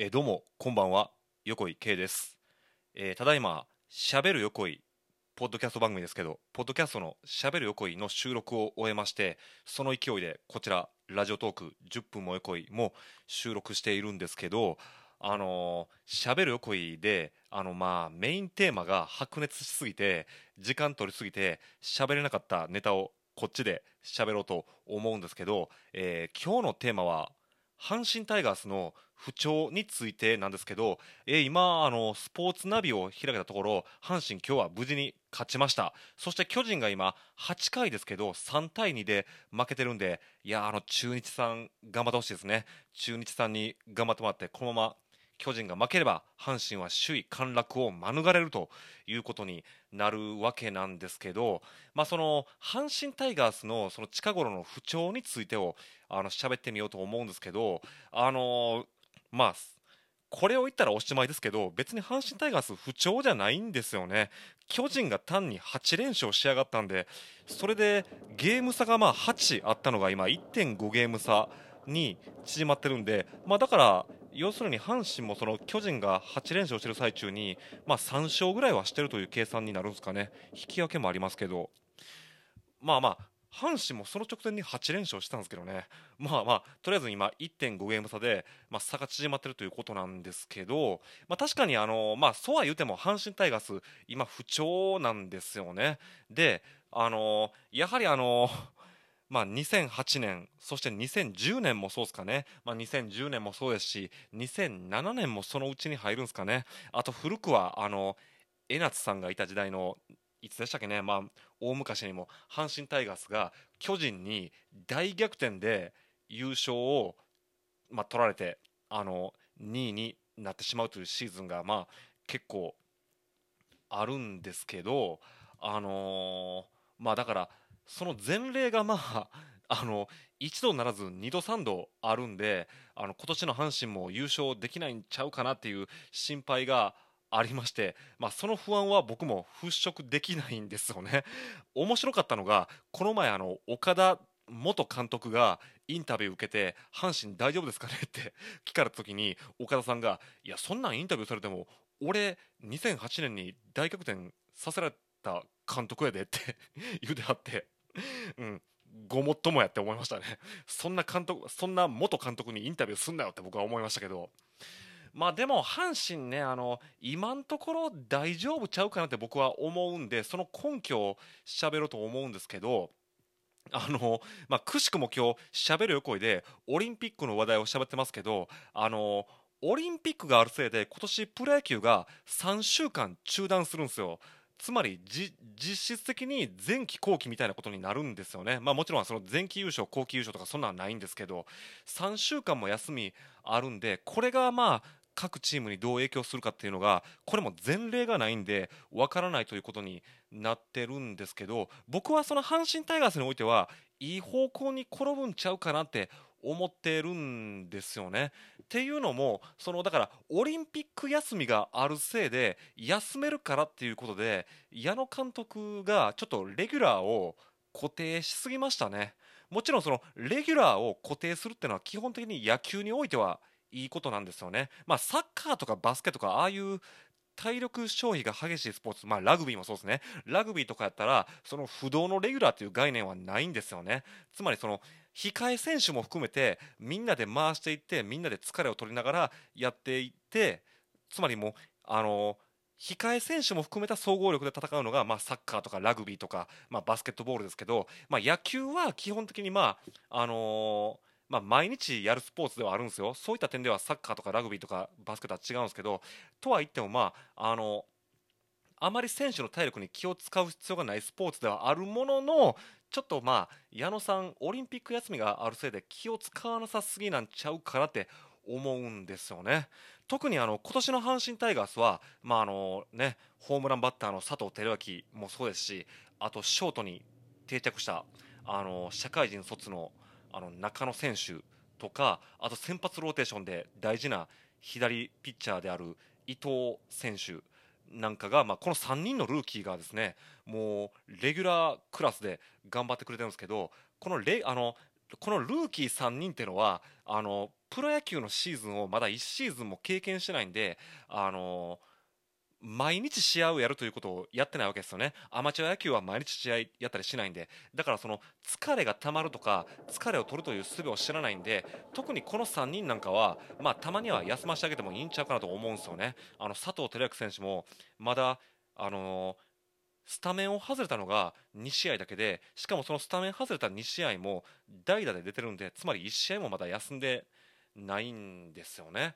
えーどうもこんばんは。横井圭です、えーただいましゃべる横井ポッドキャスト番組ですけどポッドキャストのしゃべる横井の収録を終えましてその勢いでこちらラジオトーク10分も横井も収録しているんですけどあのーしゃべる横井であのまあメインテーマが白熱しすぎて時間取りすぎて喋れなかったネタをこっちで喋ろうと思うんですけど、えー今日のテーマは阪神タイガースの不調についてなんですけど、え今あの、スポーツナビを開けたところ、阪神、今日は無事に勝ちました、そして巨人が今、8回ですけど、3対2で負けてるんで、いやあの中日さん、頑張ってほしいですね、中日さんに頑張ってもらって、このまま巨人が負ければ、阪神は首位陥落を免れるということになるわけなんですけど、まあ、その阪神タイガースのその近頃の不調についてをあの喋ってみようと思うんですけど、あのまあ、これを言ったらおしまいですけど、別に阪神タイガース不調じゃないんですよね。巨人が単に8連勝しやがったんで、それでゲーム差がまあ8あったのが今1.5ゲーム差に縮まってるんで、まあだから、要するに阪神もその巨人が8連勝してる最中に、まあ3勝ぐらいはしてるという計算になるんですかね。引き分けもありますけど。まあまあ、阪神もその直前に8連勝したんですけどね、まあまあ、とりあえず今、1.5ゲーム差で、まあ、差が縮まってるということなんですけど、まあ、確かにあの、まあ、そうは言うても、阪神タイガース、今、不調なんですよね。で、あのやはりあのまあ、2008年、そして2010年もそうですかね、まあ、2010年もそうですし、2007年もそのうちに入るんですかね、あと古くは、あの江夏さんがいた時代のいつでしたっけね、まあ、大昔にも阪神タイガースが巨人に大逆転で優勝を、まあ、取られてあの2位になってしまうというシーズンが、まあ、結構あるんですけど、あのーまあ、だからその前例が、まあ、あの一度ならず二度三度あるんであの今年の阪神も優勝できないんちゃうかなっていう心配がありまして、まあ、その不安は僕も払拭できないんですよね。面白かったのがこの前あの岡田元監督がインタビュー受けて阪神大丈夫ですかねって 聞かれた時に岡田さんがいやそんなんインタビューされても俺2008年に大逆転させられた監督やでって言うてはってうん。ごもっともやって思いましたね。そんな監督そんな元監督にインタビューすんなよって僕は思いましたけど。まあでも阪神ねあの今のところ大丈夫ちゃうかなって僕は思うんでその根拠を喋ろうと思うんですけどあのまあ、くしくも今日喋る横井でオリンピックの話題を喋ってますけどあのオリンピックがあるせいで今年プロ野球が3週間中断するんですよ。つまり実質的に前期後期みたいなことになるんですよね、まあ、もちろんその前期優勝後期優勝とかそんなんはないんですけど3週間も休みあるんでこれがまあ各チームにどう影響するかっていうのがこれも前例がないんでわからないということになってるんですけど僕はその阪神タイガースにおいてはいい方向に転ぶんちゃうかなって思ってるんですよね。っていうのもそのだからオリンピック休みがあるせいで休めるからっていうことで矢野監督がちょっとレギュラーを固定しすぎましたね。もちろんそのレギュラーを固定するっていうのは基本的に野球においてはいいことなんですよね。まあ、サッカーとかバスケとかああいう体力消費が激しいスポーツ、まあ、ラグビーもそうですね、ラグビーとかやったら、その不動のレギュラーという概念はないんですよね。つまり、その控え選手も含めて、みんなで回していって、みんなで疲れを取りながらやっていって、つまりもう、あの控え選手も含めた総合力で戦うのが、まあ、サッカーとかラグビーとか、まあ、バスケットボールですけど、まあ、野球は基本的に、まああのーまあ、毎日やるスポーツではあるんですよ、そういった点ではサッカーとかラグビーとかバスケとは違うんですけど、とは言っても、まあ、あのあまり選手の体力に気を使う必要がないスポーツではあるものの、ちょっとまあ、矢野さん、オリンピック休みがあるせいで気を使わなさすぎなんちゃうかなって思うんですよね。特にあの今年の阪神タイガースは、まああのね、ホームランバッターの佐藤輝明もそうですし、あとショートに定着したあの社会人卒のあの中野選手とかあと先発ローテーションで大事な左ピッチャーである伊藤選手なんかが、まあ、この3人のルーキーがですねもうレギュラークラスで頑張ってくれてるんですけどこのレあのこのルーキー3人っていうのはあのプロ野球のシーズンをまだ1シーズンも経験してないんであの毎日試合をやるということをやってないわけですよね。アマチュア野球は毎日試合やったりしないんで。だからその疲れがたまるとか疲れを取るという術を知らないんで特にこの3人なんかは、まあ、たまには休ませてあげてもいいんちゃうかなと思うんですよね。あの佐藤輝明選手もまだあのスタメンを外れたのが2試合だけでしかもそのスタメン外れた2試合も代打で出てるんでつまり1試合もまだ休んでないんですよね。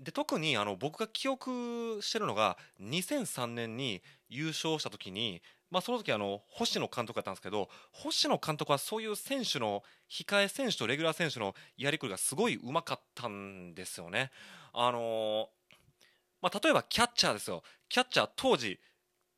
で特にあの僕が記憶してるのが2003年に優勝した時に、まあ、その時あの星野監督だったんですけど星野監督はそういう選手の控え選手とレギュラー選手のやりくりがすごいうまかったんですよね。あのまあ、例えばキャッチャーですよキャッチャー当時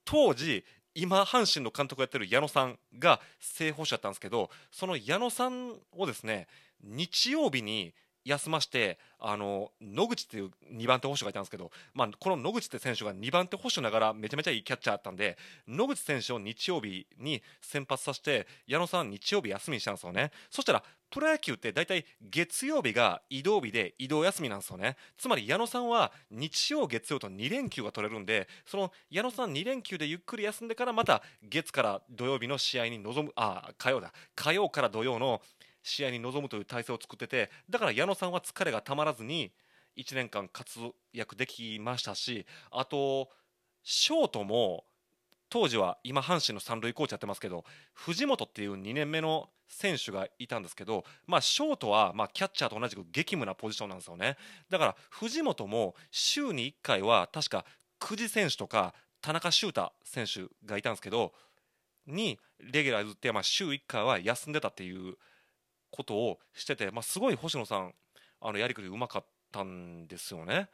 当時今阪神の監督やってる矢野さんが正捕手だったんですけどその矢野さんをですね日曜日に休ましてあの野口っていう2番手捕手がいたんですけど、まあ、この野口って選手が2番手捕手ながらめちゃめちゃいいキャッチャーだったんで野口選手を日曜日に先発させて矢野さん日曜日休みにしたんですよね。そしたらプロ野球って大体月曜日が移動日で移動休みなんですよね。つまり矢野さんは日曜月曜と2連休が取れるんでその矢野さん2連休でゆっくり休んでからまた月から土曜日の試合に臨むあ火曜だ。火曜から土曜の試合に臨むという体制を作っててだから矢野さんは疲れがたまらずに1年間活躍できましたしあとショートも当時は今阪神の三塁コーチやってますけど藤本っていう2年目の選手がいたんですけど、まあ、ショートはまキャッチャーと同じく激務なポジションなんですよね。だから藤本も週に1回は確か久慈選手とか田中修太選手がいたんですけどにレギュラーずってまあ週1回は休んでたっていうことをしてて、まあ、すごい星野さんあのやりくりうまかったんですよね。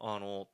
あの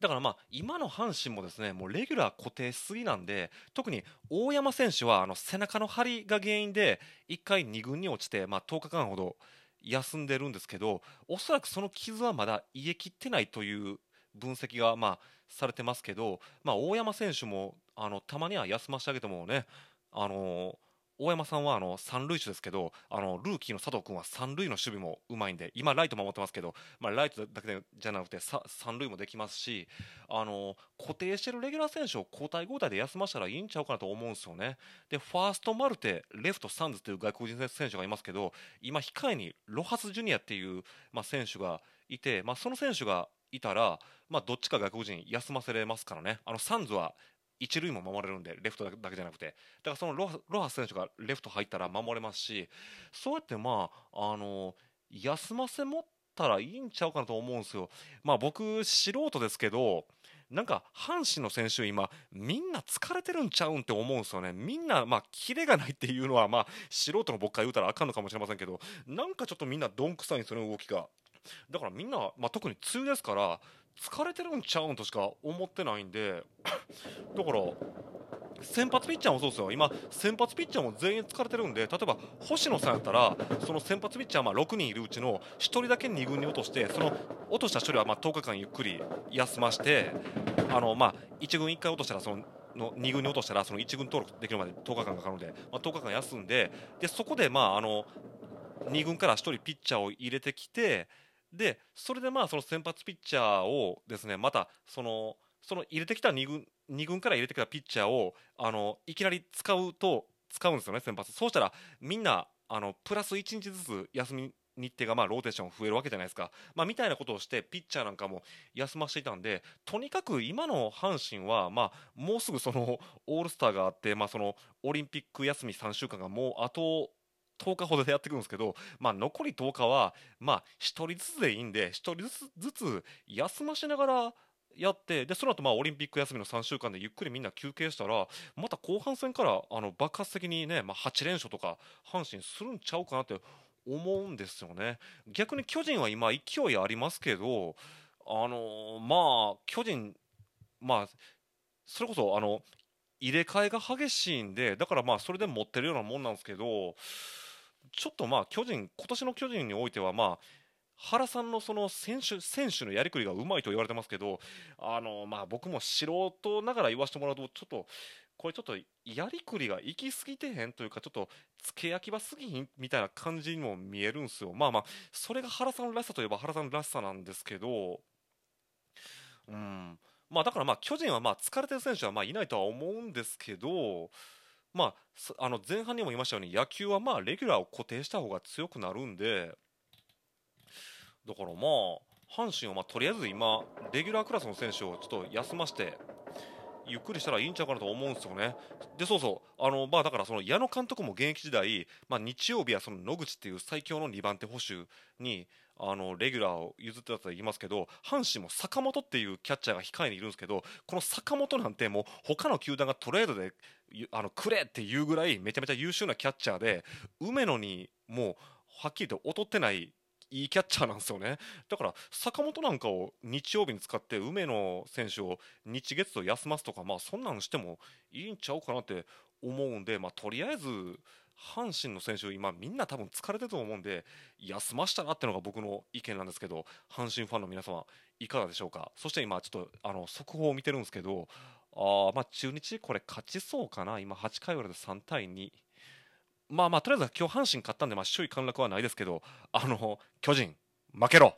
だからまあ今の阪神もですねもうレギュラー固定しすぎなんで特に大山選手はあの背中の張りが原因で1回2軍に落ちて、まあ、10日間ほど休んでるんですけどおそらくその傷はまだ癒えきってないという分析がまあされてますけど、まあ、大山選手もあのたまには休ませてあげてもねあの大山さんはあの三塁手ですけどあのルーキーの佐藤君は三塁の守備もうまいんで今、ライト守ってますけど、まあ、ライトだけじゃなくて三塁もできますしあの固定してるレギュラー選手を交代交代で休ませたらいいんちゃうかなと思うんですよね。でファーストマルテレフトサンズという外国人選手がいますけど今、控えにロハス・ジュニアっていう、まあ、選手がいて、まあ、その選手がいたら、まあ、どっちか外国人休ませれますからねあのサンズは一塁も守れるんでレフトだけじゃなくて。だからそのロハス選手がレフト入ったら守れますしそうやってまああの休ませ持ったらいいんちゃうかなと思うんですよ。まあ僕素人ですけどなんか阪神の選手今みんな疲れてるんちゃうんって思うんですよね。みんなまあキレがないっていうのはまあ素人の僕から言うたらあかんのかもしれませんけどなんかちょっとみんなどんくさいんですよね動きが。だからみんな、まあ、特に梅雨ですから疲れてるんちゃうんとしか思ってないんでだから先発ピッチャーもそうですよ。今先発ピッチャーも全員疲れてるんで例えば星野さんやったらその先発ピッチャーまあ6人いるうちの1人だけ2軍に落としてその落とした1人はまあ10日間ゆっくり休ましてあのまあ1軍1回落としたらそのの2軍に落としたらその1軍登録できるまで10日間かかるので、まあ、10日間休んででそこでまああの2軍から1人ピッチャーを入れてきてでそれでまあその先発ピッチャーをですねまたそのその入れてきた2軍 ,2 軍から入れてきたピッチャーをあのいきなり使うと使うんですよね先発。そうしたらみんなあのプラス1日ずつ休み日程がまあローテーション増えるわけじゃないですか、まあ、みたいなことをしてピッチャーなんかも休ませていたんでとにかく今の阪神はまあもうすぐそのオールスターがあって、まあ、そのオリンピック休み3週間がもうあと10日ほどでやっていくんですけど、まあ、残り10日は、まあ、1人ずつでいいんで1人ずつずつ休ましながらやってでその後まあオリンピック休みの3週間でゆっくりみんな休憩したらまた後半戦からあの爆発的にね、まあ、8連勝とか阪神するんちゃうかなって思うんですよね。逆に巨人は今勢いありますけどあのまあ巨人まあそれこそあの入れ替えが激しいんでだからまあそれで持ってるようなもんなんですけどちょっとまあ巨人今年の巨人においてはまあ原さんのその選手選手のやりくりがうまいと言われてますけどあの、まあ、僕も素人ながら言わせてもらうとちょっとこれちょっとやりくりが行き過ぎてへんというかちょっと付け焼き場すぎひんみたいな感じにも見えるんですよ。まあまあそれが原さんらしさといえば原さんらしさなんですけどうん。まあだからまあ巨人はまあ疲れてる選手はまあいないとは思うんですけどまあ、あの前半にも言いましたように野球はまあレギュラーを固定した方が強くなるんでだからまあ阪神はまあとりあえず今レギュラークラスの選手をちょっと休ませてゆっくりしたらいいんちゃうかなと思うんですよね。でそうそうあの、まあ、だからその矢野監督も現役時代、まあ、日曜日はその野口っていう最強の2番手捕手にあのレギュラーを譲ってたと言いますけど阪神も坂本っていうキャッチャーが控えにいるんですけどこの坂本なんてもう他の球団がトレードであのくれっていうぐらいめちゃめちゃ優秀なキャッチャーで梅野にもうはっきりと劣ってないいいキャッチャーなんですよね。だから坂本なんかを日曜日に使って梅野選手を日月と休ますとかまあそんなんしてもいいんちゃうかなって思うんでまあとりあえず阪神の選手今みんな多分疲れてると思うんで休ましたなってのが僕の意見なんですけど阪神ファンの皆様いかがでしょうか？そして今ちょっとあの速報を見てるんですけどあまあ中日これ勝ちそうかな？今8回裏で3対2まあまあとりあえず今日阪神勝ったんで、まあ、首位陥落はないですけどあの巨人負けろ！